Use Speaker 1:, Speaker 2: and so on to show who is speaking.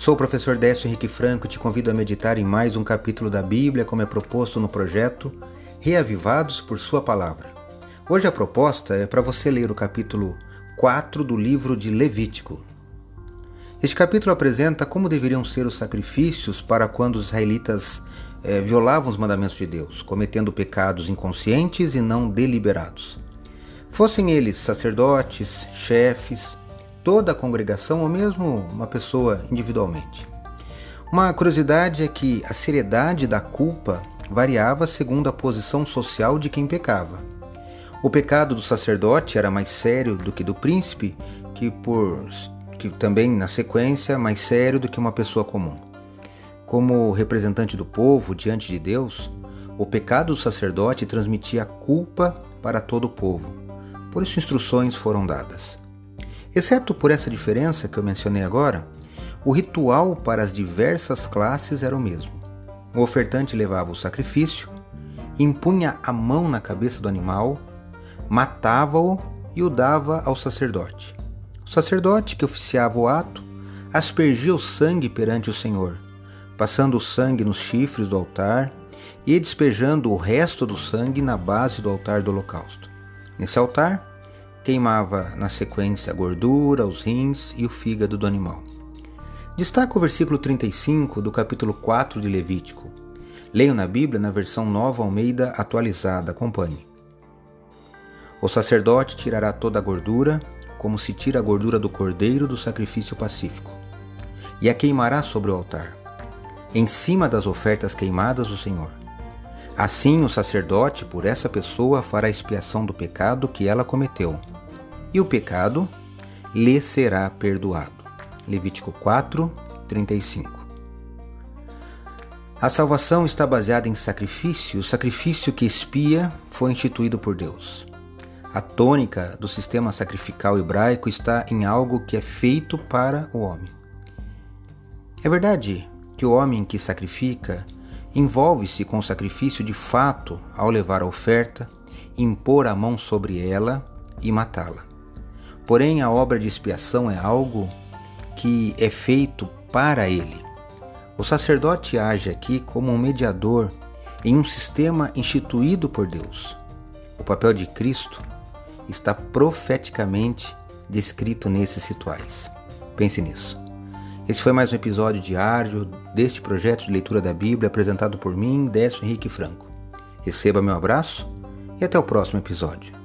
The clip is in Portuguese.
Speaker 1: Sou o professor Décio Henrique Franco e te convido a meditar em mais um capítulo da Bíblia, como é proposto no projeto Reavivados por Sua Palavra. Hoje a proposta é para você ler o capítulo 4 do livro de Levítico. Este capítulo apresenta como deveriam ser os sacrifícios para quando os israelitas eh, violavam os mandamentos de Deus, cometendo pecados inconscientes e não deliberados. Fossem eles sacerdotes, chefes, toda a congregação ou mesmo uma pessoa individualmente. Uma curiosidade é que a seriedade da culpa variava segundo a posição social de quem pecava. O pecado do sacerdote era mais sério do que do príncipe, que por que também na sequência mais sério do que uma pessoa comum. Como representante do povo diante de Deus, o pecado do sacerdote transmitia culpa para todo o povo. Por isso instruções foram dadas. Exceto por essa diferença que eu mencionei agora, o ritual para as diversas classes era o mesmo. O ofertante levava o sacrifício, impunha a mão na cabeça do animal, matava-o e o dava ao sacerdote. O sacerdote que oficiava o ato aspergia o sangue perante o Senhor, passando o sangue nos chifres do altar e despejando o resto do sangue na base do altar do holocausto. Nesse altar, queimava na sequência a gordura, os rins e o fígado do animal. Destaca o versículo 35 do capítulo 4 de Levítico. Leio na Bíblia na versão nova Almeida atualizada. Acompanhe. O sacerdote tirará toda a gordura, como se tira a gordura do cordeiro do sacrifício pacífico, e a queimará sobre o altar, em cima das ofertas queimadas do Senhor. Assim, o sacerdote, por essa pessoa, fará expiação do pecado que ela cometeu, e o pecado lhe será perdoado. Levítico 4, 35. A salvação está baseada em sacrifício. O sacrifício que expia foi instituído por Deus. A tônica do sistema sacrificial hebraico está em algo que é feito para o homem. É verdade que o homem que sacrifica envolve-se com o sacrifício de fato ao levar a oferta, impor a mão sobre ela e matá-la. Porém, a obra de expiação é algo que é feito para ele. O sacerdote age aqui como um mediador em um sistema instituído por Deus. O papel de Cristo está profeticamente descrito nesses rituais. Pense nisso. Esse foi mais um episódio diário deste projeto de leitura da Bíblia apresentado por mim, Décio Henrique Franco. Receba meu abraço e até o próximo episódio.